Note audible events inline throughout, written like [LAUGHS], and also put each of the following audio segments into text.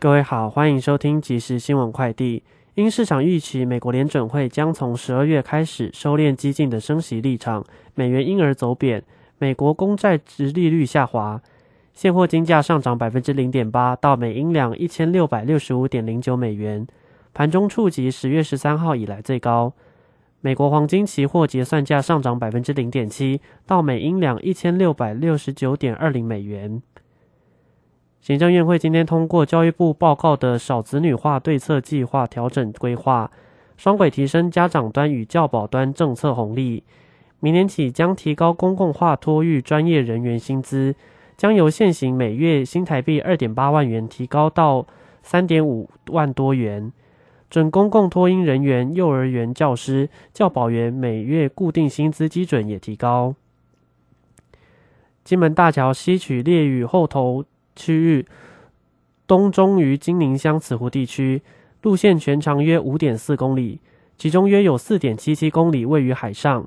各位好，欢迎收听即时新闻快递。因市场预期美国联准会将从十二月开始收敛激进的升息立场，美元因而走贬，美国公债值利率下滑，现货金价上涨百分之零点八，到每英两一千六百六十五点零九美元，盘中触及十月十三号以来最高。美国黄金期货结算价上涨百分之零点七，到每英两一千六百六十九点二零美元。行政院会今天通过教育部报告的少子女化对策计划调整规划，双轨提升家长端与教保端政策红利。明年起将提高公共化托育专业人员薪资，将由现行每月新台币二点八万元提高到三点五万多元。准公共托婴人员、幼儿园教师、教保员每月固定薪资基准也提高。金门大桥西取烈屿后头。区域东中于金宁乡此湖地区，路线全长约五点四公里，其中约有四点七七公里位于海上。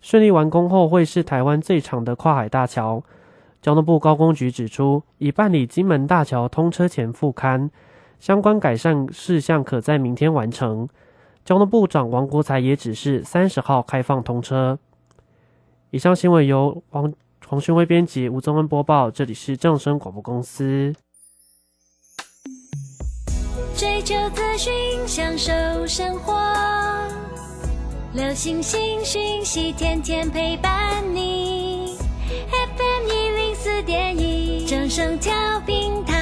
顺利完工后，会是台湾最长的跨海大桥。交通部高工局指出，已办理金门大桥通车前复勘，相关改善事项可在明天完成。交通部长王国才也指示三十号开放通车。以上新闻由王。黄勋威编辑，吴宗恩播报。这里是正声广播公司。追求资讯，享受生活，流星星讯息，天天陪伴你。FM 一零四点一，正声调频台。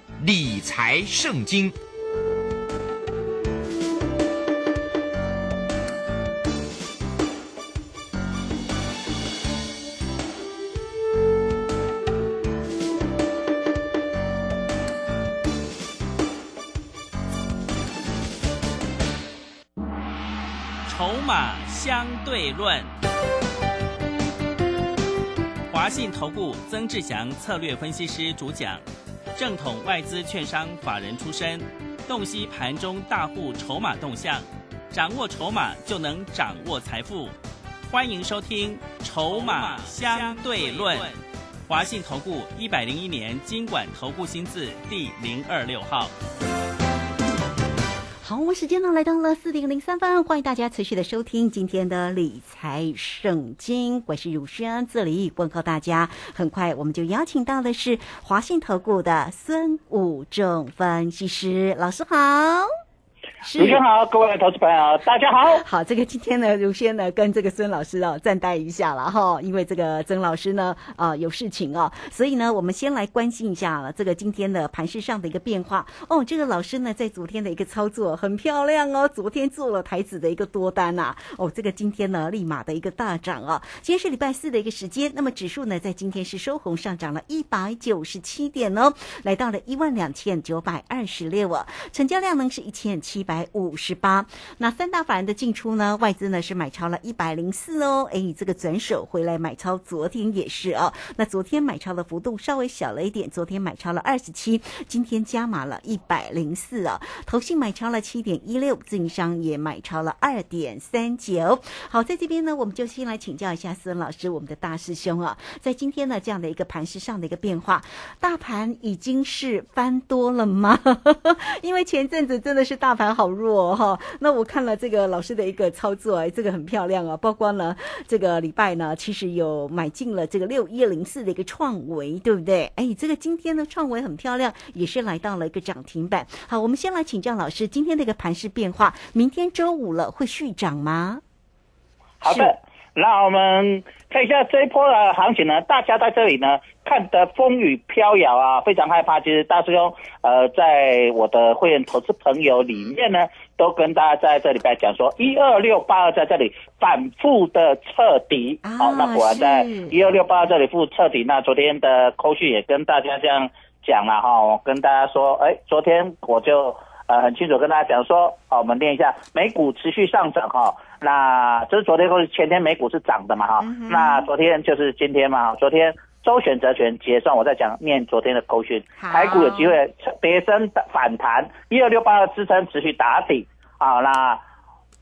理财圣经，筹码相对论。华信投顾曾志祥策略分析师主讲。正统外资券商法人出身，洞悉盘中大户筹码动向，掌握筹码就能掌握财富。欢迎收听《筹码相对论》，华信投顾一百零一年经管投顾新字第零二六号。好，我们时间呢来到了四点零三分，欢迎大家持续的收听今天的理财圣经，我是汝轩，这里问候大家。很快我们就邀请到的是华信投顾的孙武正分析师老师，好。主持人好，各位投资朋友，大家好。好，这个今天呢，如先呢跟这个孙老师啊暂待一下了哈，因为这个曾老师呢啊有事情哦，所以呢我们先来关心一下了这个今天的盘市上的一个变化哦。这个老师呢在昨天的一个操作很漂亮哦，昨天做了台子的一个多单呐哦，这个今天呢立马的一个大涨啊。今天是礼拜四的一个时间，那么指数呢在今天是收红上涨了一百九十七点哦，来到了一万两千九百二十六啊，成交量呢是一千七百。百五十八，那三大法人的进出呢？外资呢是买超了一百零四哦，哎，这个转手回来买超，昨天也是哦。那昨天买超的幅度稍微小了一点，昨天买超了二十七，今天加码了一百零四啊。投信买超了七点一六，自营商也买超了二点三九。好，在这边呢，我们就先来请教一下思文老师，我们的大师兄啊，在今天呢这样的一个盘势上的一个变化，大盘已经是翻多了吗？[LAUGHS] 因为前阵子真的是大盘好。好弱哈，那我看了这个老师的一个操作，哎，这个很漂亮啊，包括呢这个礼拜呢，其实有买进了这个六一零四的一个创维，对不对？哎，这个今天呢创维很漂亮，也是来到了一个涨停板。好，我们先来请教老师，今天的一个盘势变化，明天周五了会续涨吗？好的，那我们看一下这一波的行情呢，大家在这里呢。看得风雨飘摇啊，非常害怕。其实大师兄，呃，在我的会员投资朋友里面呢，都跟大家在这里边讲说，一二六八二在这里反复的彻底，啊好、那果然在一二六八二这里复彻底。那昨天的扣讯也跟大家这样讲了哈，我跟大家说，哎，昨天我就呃很清楚跟大家讲说，好，我们念一下，美股持续上涨哈。那这是昨天或者前天美股是涨的嘛哈，嗯那昨天就是今天嘛，昨天周选择权结算，我在讲念昨天的口讯，好台股有机会跌升反弹，一二六八的支撑持续打底好，那。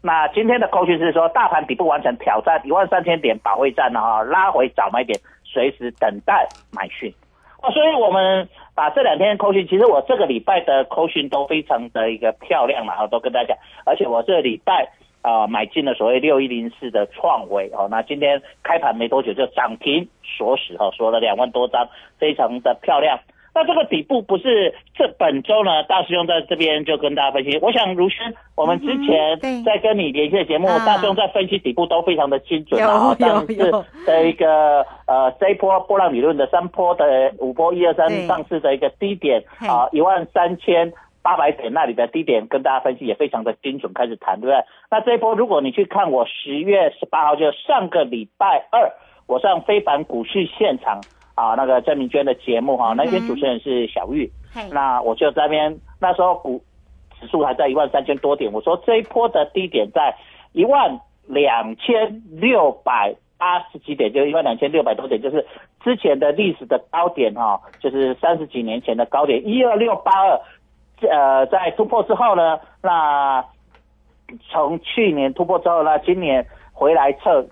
那今天的扣讯是说，大盘底部完成挑战一万三千点保卫战了哈，拉回早买点，随时等待买讯。哦，所以我们把这两天扣讯，其实我这个礼拜的扣讯都非常的一个漂亮嘛，哈，都跟大家讲，而且我这个礼拜啊、买进了所谓六一零四的创维哦，那今天开盘没多久就涨停锁死哈，锁了两万多张，非常的漂亮。那这个底部不是这本周呢，大师兄在这边就跟大家分析。我想如轩，我们之前在跟你连线节目，啊大师兄在分析底部都非常的精准有啊。有上次的一个呃这一波波浪理论的三波的五波一二三上市的一个低点啊一万三千八百点那里的低点，跟大家分析也非常的精准，开始谈对不对？那这一波如果你去看我十月十八号，就上个礼拜二，我上非凡股市现场啊那个郑明娟的节目哈、那天主持人是小玉。嘿那我就在那边，那时候股指数还在一万三千多点，我说这一波的低点在一万两千六百八十几点，就一万两千六百多点，就是之前的历史的高点哈、就是三十几年前的高点一二六八二，呃，在突破之后呢，那从去年突破之后呢，今年回来测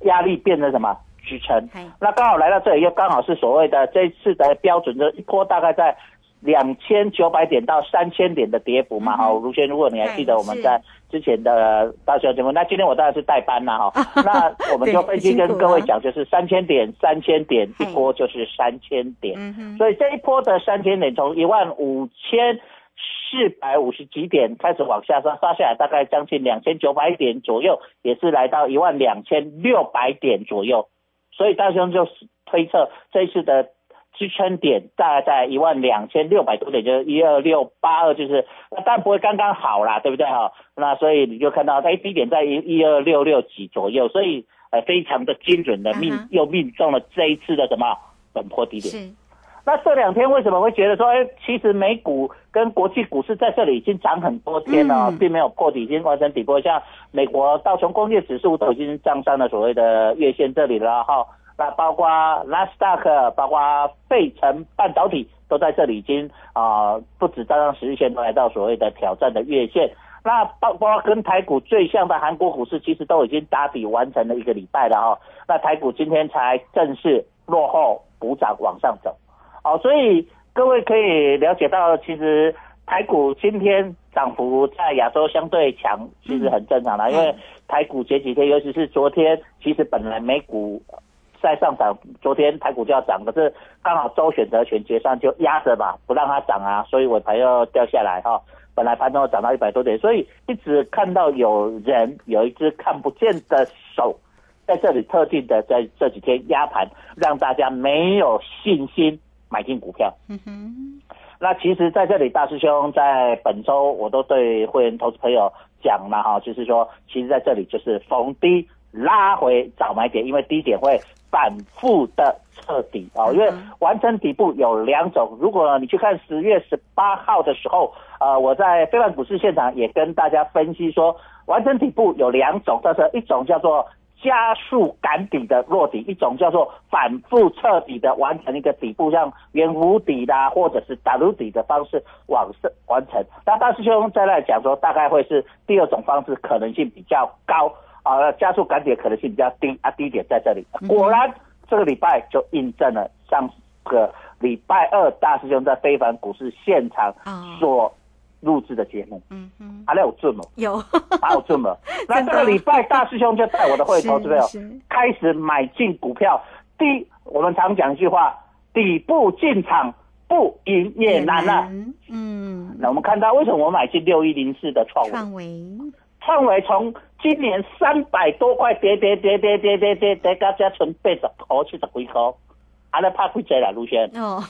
压力变成什么支撑？那刚好来到这里，又刚好是所谓的这一次的标准，的一波大概在两千九百点到三千点的跌幅嘛。嗯哼好，卢轩，如果你还记得我们在之前的大学节目，那今天我当然是代班了哈。[LAUGHS] 那我们就分析跟各位讲，就是三千点，三千点一波就是三千点。所以这一波的三千点从一万五千四百五十几点开始往下杀，杀下来大概将近两千九百点左右，也是来到一万两千六百点左右。所以大兄就推测这一次的支撑点大概在一万两千六百多点，就是一二六八二，就是但不会刚刚好啦，对不对哈？那所以你就看到哎低点在一一二六六几左右，所以呃非常的精准的命、又命中了这一次的什么本坡低点。是那这两天为什么会觉得说，哎，其实美股跟国际股市在这里已经涨很多天了，嗯并没有破底，已经完成底部。像美国道琼工业指数都已经站上了所谓的月线这里了哈。那包括纳斯达克，包括费城半导体都在这里已经啊、不止站上十日线，都来到所谓的挑战的月线。那包包括跟台股最像的韩国股市，其实都已经打底完成了一个礼拜了哈。那台股今天才正式落后补涨往上走。哦，所以各位可以了解到，其实台股今天涨幅在亚洲相对强，其实很正常的，因为台股前几天，尤其是昨天，其实本来美股在上涨，昨天台股就要涨，可是刚好周选择权结算就压着嘛，不让它涨啊，所以我才又掉下来哈、本来盘中涨到一百多点，所以一直看到有人有一只看不见的手在这里特定的在这几天压盘，让大家没有信心买进股票。嗯哼，那其实在这里，大师兄在本周我都对会员投资朋友讲了哈，就是说，其实在这里就是逢低拉回早买点，因为低点会反复的彻底哦，因为完成底部有两种，如果你去看十月十八号的时候，呃，我在非凡股市现场也跟大家分析说，完成底部有两种，这是一种叫做。加速赶底的落底，一种叫做反复彻底的完成一个底部，像圆弧底啦，或者是 W 底的方式往上完成。那大师兄在那讲说，大概会是第二种方式，可能性比较高啊，加速赶底的可能性比较低啊，低点在这里。果然这个礼拜就印证了上个礼拜二大师兄在非凡股市现场哦所录制的节目，嗯嗯，还有准吗？有，还有准吗？[LAUGHS] 那这个礼拜大师兄就带我的会投资朋友是是开始买进股票。第，我们常讲一句话：底部进场不赢也难啊。嗯，那我们看到为什么我买进六一零四的创维？创维，创维从今年三百多块跌跌跌跌跌跌跌跌到只剩八十块、七十几块，还在怕亏钱啦，卢轩？哦，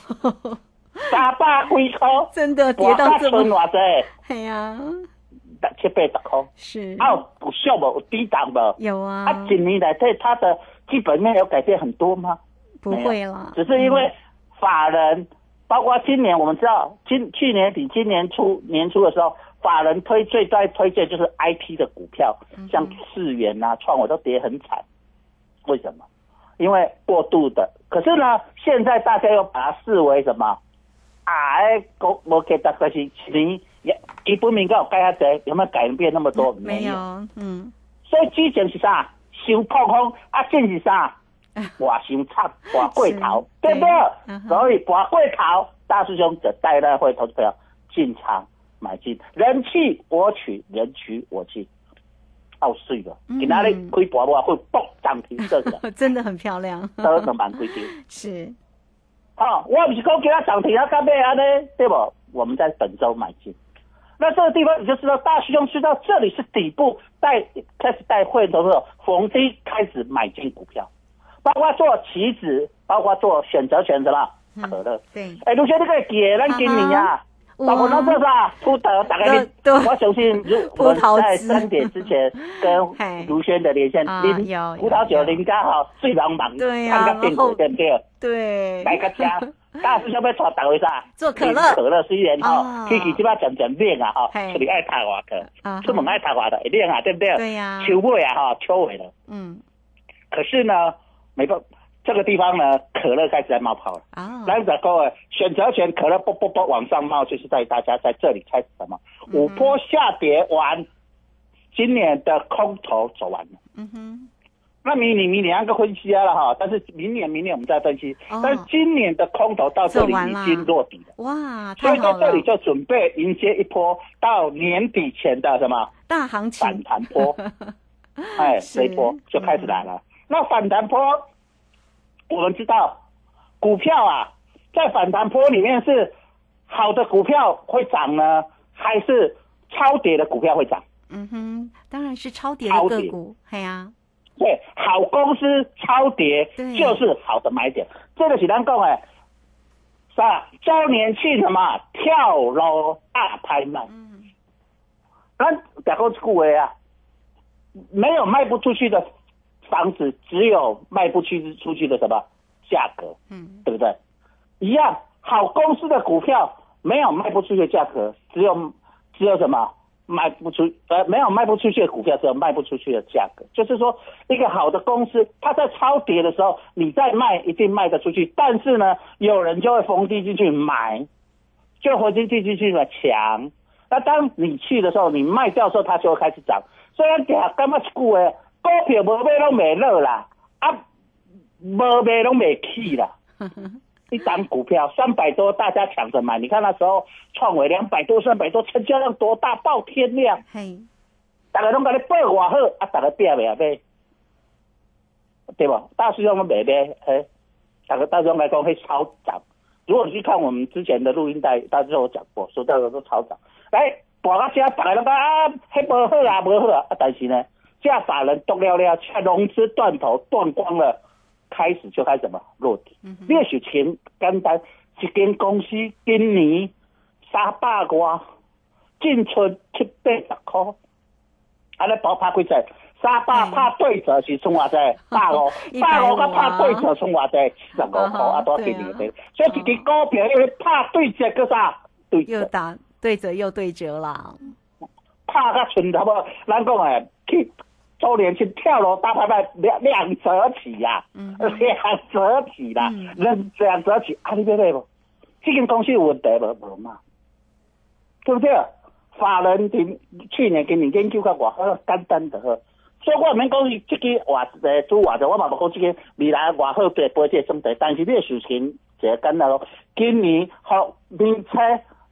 三百几块，真的跌到到这么，剩偌济？哎呀，十七八十块，是啊有有俗无有低档无？有啊，啊，几年来对它的基本面有改变很多吗？不会了，只是因为法人，包括今年我们知道，今去年底、今年初年初的时候，法人推最在推荐就是 I P 的股票，像世元啊、创我都跌很惨。为什么？因为过度的。可是呢，现在大家又把它视为什么？啊，国无给大可是你也基本面有改下侪，有没有改变那么多？没有，嗯。所以之前是啥？想破空啊，现是啥？[LAUGHS] 哇，伤惨，哇过头，对不对？所以哇过头，大师兄就带来会投资票进场买进，人气我取，人取我进，好水了。今哪里开博博会爆涨停色的，[LAUGHS] 真的很漂亮，都能蛮规定。[LAUGHS] 是，好，我不是讲给他涨停啊，干咩啊呢？对不？我们在本周买进。那这个地方你就知道，大师兄知道这里是底部，带开始带会的时候，逢低开始买进股票。包括做棋子，包括做选择权的啦可乐。对，哎，卢学你可以给咱给你啊，包括那做啥？葡萄大概我相信，[LAUGHS] 如我在三点之前跟 [LAUGHS] 卢轩的连线，拎葡萄酒人家好最忙忙，对呀，看个变股对不对？对，来个家，[LAUGHS] 大师兄要带大位啥？做可乐，可乐虽然哈，天气即摆渐渐冷啊哈，出去爱太滑的，出门爱太滑的，一定啊，对不对？对呀，秋尾啊哈，秋尾了，嗯，可是呢。没错，这个地方呢，可乐开始在冒泡了。啊，来者各位，选择权可乐啵啵啵往上冒，就是在大家在这里开始什么？五波下跌完，今年的空头走完了。嗯哼，那明年明年那个分析了哈，但是明年明年我们再分析。但是今年的空头到这里已经落底了。哇，所以在这里就准备迎接一波到年底前的什么大行情反弹波。哎，这一波就开始来了。那反弹波，我们知道，股票啊，在反弹波里面是好的股票会涨呢，还是超跌的股票会涨？嗯哼，当然是超跌的个股，系啊。对，好公司超跌就是好的买点。这个是咱讲诶，是吧？周年庆什么跳楼大拍卖？嗯，咱讲过句话啊，没有卖不出去的。房子只有卖不出出去的什么价格，嗯，对不对？一样，好公司的股票没有卖不出去的价格，只有只有什么卖不出呃没有卖不出去的股票，只有卖不出去的价格。就是说，一个好的公司，它在超跌的时候，你在卖一定卖得出去，但是呢，有人就会逢低进去买，就逢低进去买抢。那当你去的时候，你卖掉的时候，它就会开始涨。虽然讲干嘛去诶。股票无买拢未落啦，啊，无买拢未起啦。[LAUGHS] 一张股票三百多，大家抢着买。你看那时候创维两百多、三百多，成交量多大，爆天量。嘿，大家拢甲你报偌好，啊，大家变未啊买？对吧？大师兄未买，嘿，大家大师兄来讲会超涨。如果你去看我们之前的录音带，大师兄有讲过，说大家都超涨。来，博个声，大家拢讲啊，迄无好啊，无好啊，啊，但是呢？下法人动了了，下融资断头断光了，开始就开始什么落地。也许前简单，一间公司今年三百多，进出七八十块，安尼包拍几只？三百拍对折是从偌济？百五，[LAUGHS] 百五甲拍对折从偌济？七十五块啊，多几年的。所以一支股票因为拍对折，个啥？对又打对折又对折啦。拍个寸头无，咱讲诶去。周年庆跳楼大拍卖两两折起呀，两折起啦，两两折起，阿你别买不？这间公司有问题无无嘛？对不对？法人今去年今年研究较偌好，简单的好。所以我免讲这个话诶，做话者我嘛无讲这个未来偌好对波这算题，但是你的事情就简单咯。今年好，明车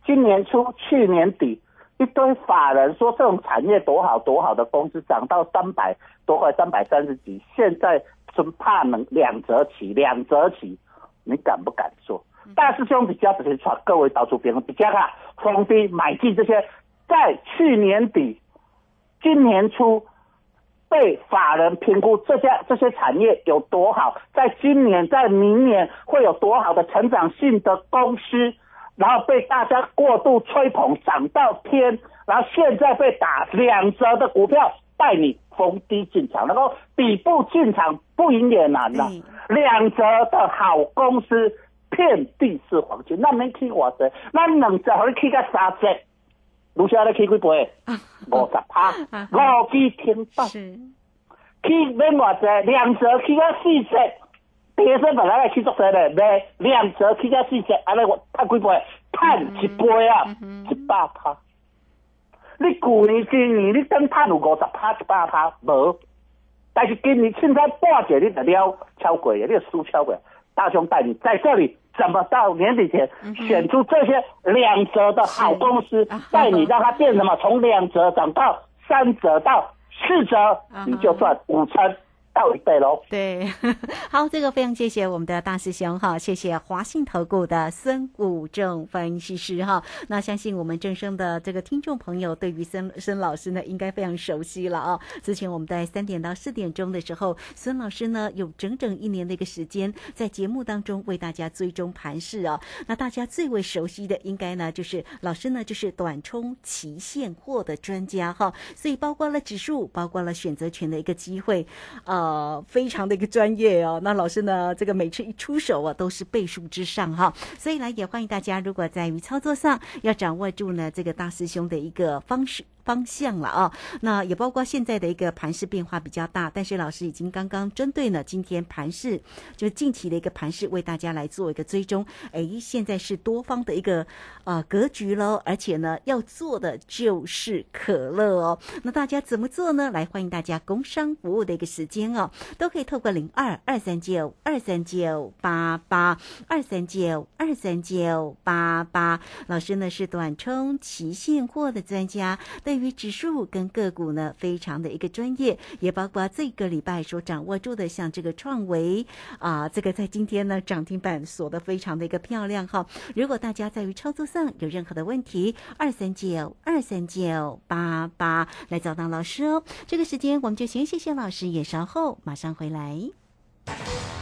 今年初去年底。一堆法人说这种产业多好多好的公司涨到三百多块三百三十几，现在真怕能两折起两折起，你敢不敢做？大师兄比较直接传各位到处边比较看封低买进这些，在去年底、今年初被法人评估这些这些产业有多好，在今年在明年会有多好的成长性的公司。然后被大家过度吹捧，涨到天，然后现在被打两折的股票，带你逢低进场，然后底部进场不赢也难了。两折的好公司遍地是黄金，那能去我折？那两折可以去个三折，卢小咧去几倍？[LAUGHS] 五十趴，五支停板。是。去免偌济，两折去到四折，第一本来来去做啥咧？卖两折去到四折，安尼我赚几倍？赚一倍啊，一百趴。你去年、今年你等赚有五十趴、一百趴无？但是今年凊彩半节你就了超过，你就输超过。大雄带你在这里，怎么到年底前选出这些两折的好公司，带你让它变什么？从两折涨到三折到。四折，你就赚五成。到一倍喽！对，好，这个非常谢谢我们的大师兄哈，谢谢华信投顾的孙武正分析师哈。那相信我们正生的这个听众朋友对于孙孙老师呢，应该非常熟悉了啊。之前我们在三点到四点钟的时候，孙老师呢有整整一年的一个时间在节目当中为大家追踪盘势啊。那大家最为熟悉的应该呢就是老师呢就是短冲期现货的专家哈，所以包括了指数，包括了选择权的一个机会啊。呃，非常的一个专业哦。那老师呢，这个每次一出手啊，都是倍数之上哈。所以呢，也欢迎大家，如果在于操作上要掌握住呢，这个大师兄的一个方式。方向了啊，那也包括现在的一个盘势变化比较大，但是老师已经刚刚针对呢今天盘势，就近期的一个盘势为大家来做一个追踪。哎，现在是多方的一个呃格局喽，而且呢要做的就是可乐哦。那大家怎么做呢？来欢迎大家工商服务的一个时间哦，都可以透过零二二三九二三九八八二三九二三九八八。老师呢是短冲期现货的专家。对于指数跟个股呢，非常的一个专业，也包括这个礼拜所掌握住的，像这个创维啊，这个在今天呢涨停板锁的非常的一个漂亮哈。如果大家在于操作上有任何的问题，二三九二三九八八来找到老师哦。这个时间我们就先谢谢老师，也稍后马上回来。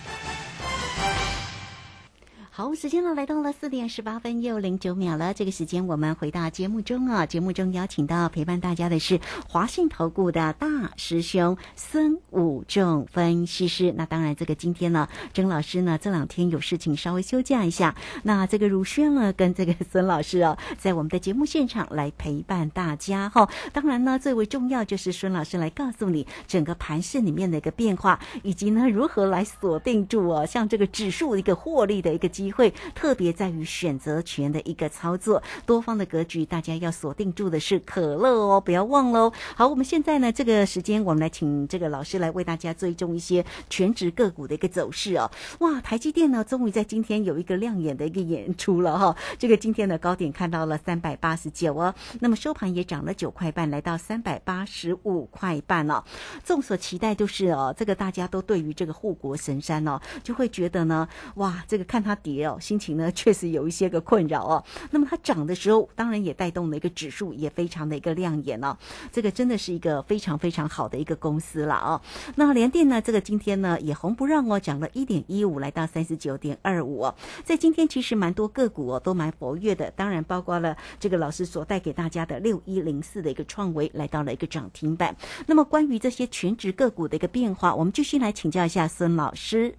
好，时间呢来到了四点十八分又零九秒了。这个时间我们回到节目中啊，节目中邀请到陪伴大家的是华信投顾的大师兄孙武仲分析师。那当然，这个今天呢，曾老师呢这两天有事情稍微休假一下。那这个如轩呢跟这个孙老师啊，在我们的节目现场来陪伴大家哈。当然呢，最为重要就是孙老师来告诉你整个盘市里面的一个变化，以及呢如何来锁定住哦，像这个指数一个获利的一个机。会特别在于选择权的一个操作，多方的格局，大家要锁定住的是可乐哦，不要忘喽。好，我们现在呢，这个时间我们来请这个老师来为大家追踪一些全职个股的一个走势哦。哇，台积电呢，终于在今天有一个亮眼的一个演出了哈。这个今天的高点看到了三百八十九哦，那么收盘也涨了九块半，来到三百八十五块半了。众所期待就是哦，这个大家都对于这个护国神山哦，就会觉得呢，哇，这个看它跌。心情呢确实有一些个困扰哦。那么它涨的时候，当然也带动了一个指数，也非常的一个亮眼哦。这个真的是一个非常非常好的一个公司了哦。那联电呢，这个今天呢也红不让哦，涨了一点一五，来到三十九点二五哦。在今天其实蛮多个股哦都蛮活跃的，当然包括了这个老师所带给大家的六一零四的一个创维来到了一个涨停板。那么关于这些全职个股的一个变化，我们继续来请教一下孙老师。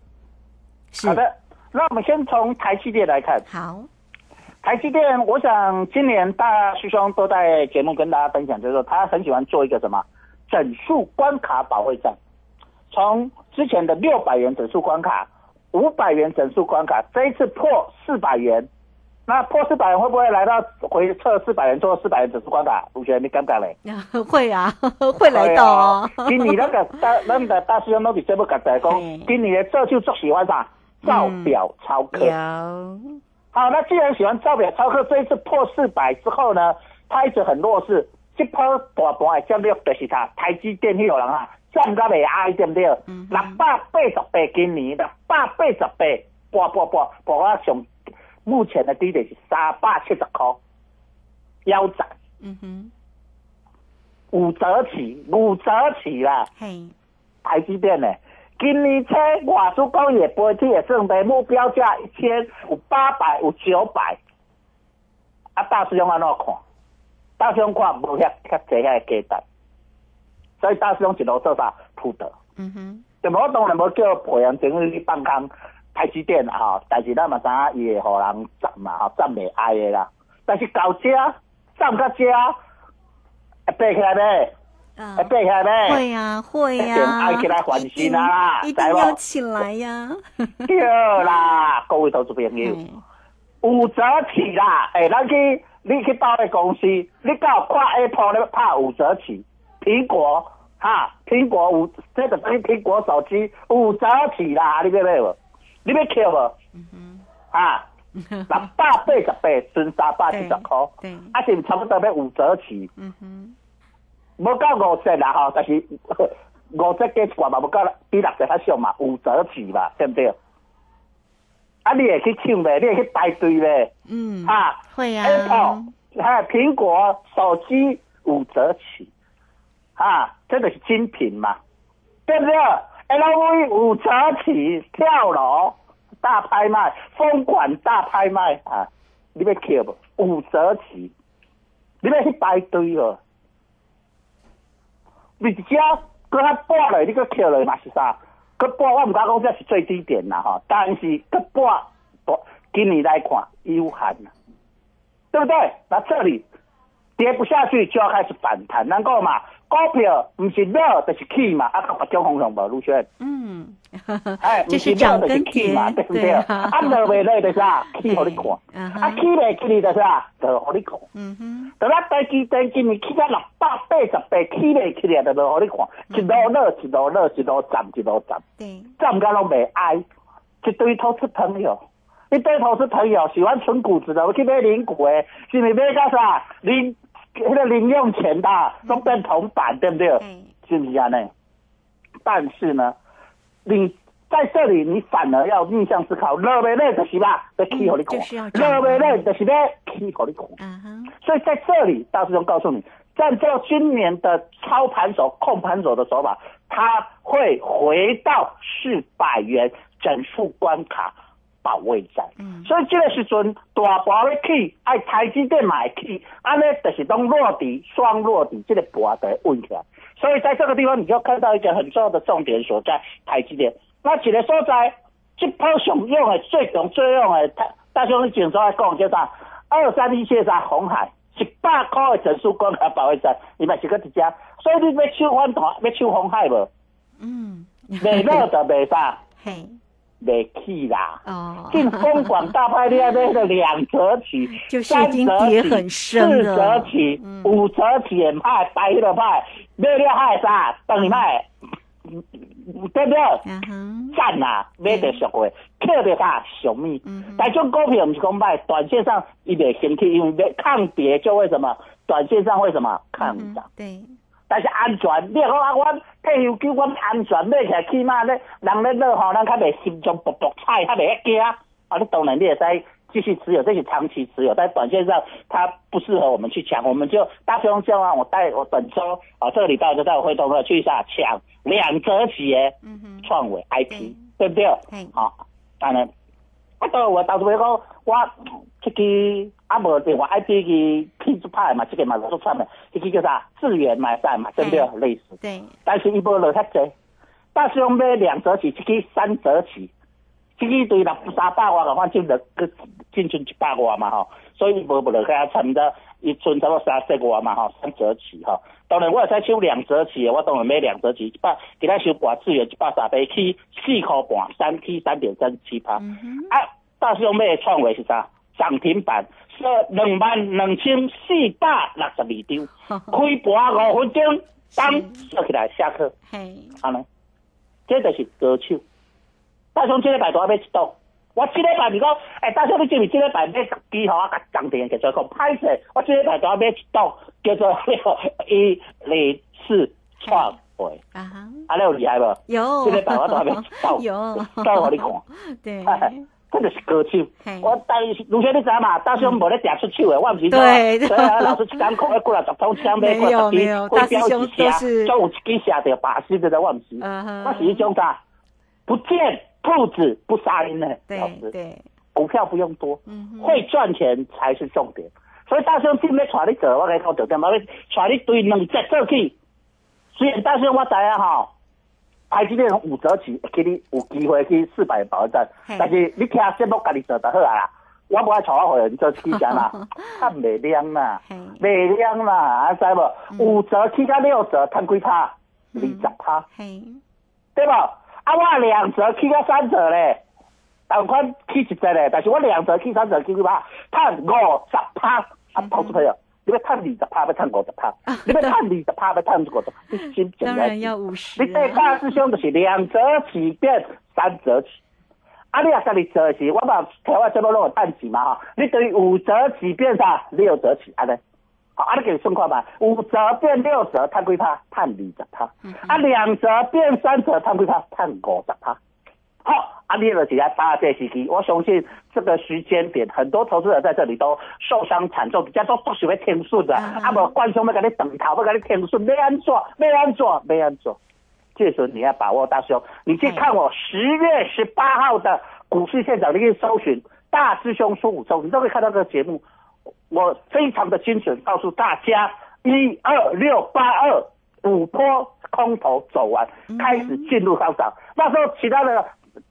好的。那我们先从台积电来看。好，台积电，我想今年大师兄都在节目跟大家分享，就是说他很喜欢做一个什么整数关卡保卫战。从之前的六百元整数关卡、五百元整数关卡，这一次破四百元，那破四百元会不会来到回撤四百元做四百元整数关卡？同学，你敢不敢嘞？[LAUGHS] 会啊，[LAUGHS] 会来到哦。今年那个大那个大师兄都比这么敢在讲，[LAUGHS] 今年的这就最喜欢啥？造表超课。有，好，那既然喜欢造表超课，这一次破四百之后呢，它一直很弱势。这波大盘的战略就是他台积电迄个人啊，涨到未挨，对不对？嗯六百八十八，今年六百八十八，波波波，波我上目前的低点是三百七十块，腰斩嗯哼，五折起，五折起啦。嘿，台积电呢，今年车外资工业飞机的正的目标价一千，有八百，有九百。啊，大师兄安怎看？大师兄看无遐较济遐价值，所以大师兄一路做啥铺的。嗯哼，就我当然无叫培养整理去放空台积电啊吼，但是咱嘛知影伊会互人占嘛吼，占袂挨的啦。但是到这占到这，会爬起来咩？啊会爬起来？会呀，会呀，一定爱起来还心啊啦一定要起来呀，[LAUGHS] 对啦，各位投资朋友，嘿有折起啦！诶、咱去你去到个公司，你到看 Apple 咧拍五折起，苹果哈，苹果五这个等于苹果手机五折起啦，你要买无？你要扣无？啊，[LAUGHS] 六百八十八，剩三百七十块，啊是差不多要五折起，嗯哼，无到五折啦吼，但是 [LAUGHS] 五折加一寡嘛，无到比六折较俗嘛，五折起嘛，对不对？啊，你会去抢呗，你会去排队呗，嗯，啊会呀，，Apple 还有苹果手机五折起，啊，这个是精品嘛，对不对？LV 五折起，跳楼大拍卖，疯狂大拍卖啊！你要扣无？五折起，你要去排队哦。你只要搁较半落，你搁扣了嘛是啥？搁半我毋敢讲这是最低点啦哈，但是搁半，大今年来看有限啦。对不对？那这里跌不下去就要开始反弹，能够嘛？股票唔是热就是起嘛，啊，各种方向无路线，嗯，哎，[LAUGHS] 这不热是涨跟就是起跌嘛，对不对？对啊？啊，[LAUGHS] 落未落就是啊？起互你看，啊，起未起你就是啊？就互你看。嗯哼，等咱台积电今年起到六百八十八，起未起来就落互你看，一路落一路落一路涨一路涨。对，涨价拢未哀，一堆投资朋友，一堆投资朋友喜欢存股子的，我去买零股诶，是咪买到啥？零那个零用钱的，都变铜板，对不对？哎，是不是啊？呢？但是呢，你在这里，你反而要逆向思考，落未落就是吧，要起互你看嗯就是要，涨落未落就是要起互你苦。嗯哼，所以在这里，大师兄告诉你，按照今年的操盘手、控盘手的手法，他会回到四百元整数关卡保卫战。嗯所以这个时阵大盘要起，爱台积电买起，安尼就是当落底双落底，这个盘就会稳起来。所以在这个地方，你就看到一个很重要的重点所在，台积电。那几个所在，这波上用的最重最用的，大大兄你警所来讲叫啥？二三一线啥？红海一百块的整数关卡保卫战，你嘛是个一家，所以你要抢反弹，要抢红海无？嗯，未落就未啥，[LAUGHS] 嘿，袂起啦。哦，进疯狂大派列那个两折起，[LAUGHS] 就是已经跌很深四折起嗯，五折起也派，白的派，买了害啥？等你卖，对不对？嗯哼，赞啦，买着俗话，扣着啥？小米。但种股票不是讲卖，短线上伊袂先去，因为要抗跌就会什么？短线上会什么？抗涨。嗯对，但是安全，你若讲啊，阮退休金，阮安全买起来起码咧，人咧落吼，咱较袂心中卜卜菜，较袂遐惊。啊，你当然你也在继续持有，这是长期持有，但短线上它不适合我们去抢，我们就大兄希望我带我本周啊这个礼拜就带我会动了去啥抢两折起的嗯哼，创维 IP，对对不对？嘿好，当然，啊，到我到时候讲我这个啊无电话 IP 去拼出派嘛，这个嘛做串的，这个叫啥资源买赛嘛，对不对？类似。对，但是伊无落较济，但是用买两折起，这个三折起，这个对啦三百外个反正就个进存一百外嘛吼，所以无无落遐差不多，伊存差不多三十外嘛吼，三折起吼。当然我会使收两折起的，我当然买两折起，一百给他收半资源一百三百起四块半，三 T 三点三七八。啊，大师兄买的创维是啥？涨停板是两万两千四百六十二张。[LAUGHS] 开盘五分钟，当收起来下课，嘿，安尼，这就是高手，大雄这礼拜都要买一栋。我这礼拜你讲，哎、大兄你知唔知即礼拜咩十支吼，我甲涨停叫做讲歹势，我这礼拜都要买一栋，叫做一零四创汇，啊哈，啊，你有厉害无？有，这礼拜我都还没到，[LAUGHS] 有，到我你看。[LAUGHS] 对，哎这就是高手嘿。我但卢先你知影嘛？大兄无咧定出手的，我毋是说。对所以啊，老师一间空要过来十通枪买过没有十支，没有会标一下总有一支下着把戏的，我毋是。我是一种啥？不见兔子不杀人呢老师。对对，股票不用多，嗯会赚钱才是重点。所以大兄今要带你做，我跟你讲重点，我要带你对两只做起。虽然大兄我知影吼，台积电五折起，给你有机会去四百保证，但是你听节目家己做就好啊啦。我无爱带我会员做起啥啦，[LAUGHS] 看袂亮啦嘿，袂亮啦，啊知无？五折起到六折，赚几趴？二十趴。对吧？啊，我两折起到三折咧，同款起一折咧，但是我两折起三折起几趴，赚五十趴。啊，投资朋友，你要赚二十趴，要赚五十趴，你要赚二十趴，要赚五十趴，你 [LAUGHS] 心情当然要五十你对大师兄就是两折起变三折起。啊，你若家己做的是，我嘛台湾这么弄有淡季嘛哈，你等于五折起变啥？六折起，安尼。好，啊，你给算看嘛，五折变六折，赚几趴？赚二十趴。啊，两折变三折，赚几趴？赚五十趴。好，啊，你就是来把这时机，我相信这个时间点，很多投资者在这里都受伤惨重，人家都都想要听顺的，嗯啊，无观众要给你等头，要给你听顺，没安做，没安做，没安做？这时候你要把握大师兄，你去看我十月十八号的股市现场，你可以搜寻大师兄说五周，你都可以看到这个节目。我非常的精准告诉大家，一二六八二五波空头走完，开始进入上涨。那时候其他的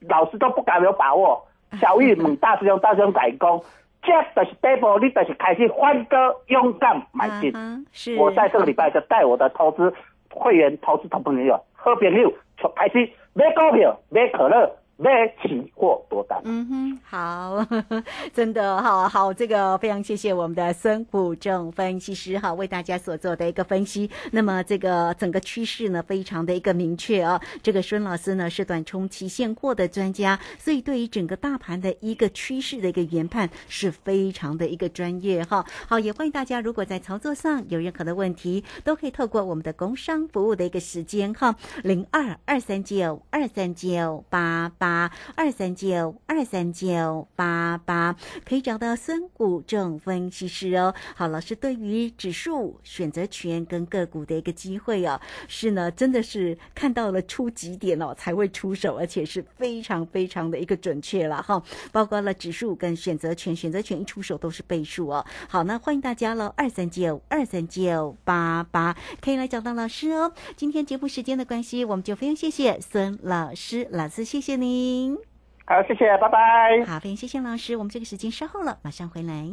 老师都不敢有把握。小玉问大师兄，大师兄改攻，这就是 stable，你就是开始欢歌勇敢买进。是，我在这个礼拜就带我的投资会员、投资同朋友、好朋友，就开始买股票、买可乐、买期货多单。嗯哼，好，[LAUGHS] 真的好好，这个非常谢谢我们的孙虎正分析师哈，为大家所做的一个分析。那么这个整个趋势呢，非常的一个明确啊。这个孙老师呢是短冲期现货的专家，所以对于整个大盘的一个趋势的一个研判是非常的一个专业哈。好，也欢迎大家如果在操作上有任何的问题，都可以透过我们的工商服务的一个时间哈，零二二三九二三九八八二三九二三九八八，可以找到孙谷正分析师哦。好，老师对于指数选择权跟个股的一个机会哦，是呢，真的是看到了初几点哦才会出手，而且是非常非常的一个准确了哈。包括了指数跟选择权，选择权一出手都是倍数哦。好，那欢迎大家喽，二三九二三九八八可以来找到老师哦。今天节目时间的关系，我们就非常谢谢孙老师，老师谢谢您。好，谢谢，拜拜。好，非常谢谢老师，我们这个时间稍后了，马上回来。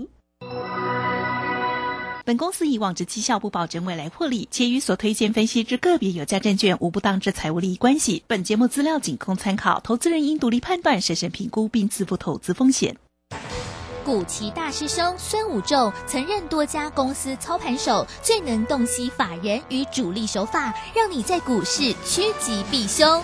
本公司以往之绩效不保证未来获利，且与所推荐分析之个别有价证券无不当之财务利益关系。本节目资料仅供参考，投资人应独立判断、审慎评估并自负投资风险。古奇大师兄孙武仲曾任多家公司操盘手，最能洞悉法人与主力手法，让你在股市趋吉避凶。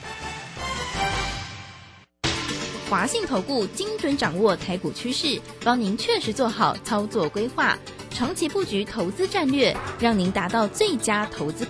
华信投顾精准掌握台股趋势，帮您确实做好操作规划，长期布局投资战略，让您达到最佳投资报。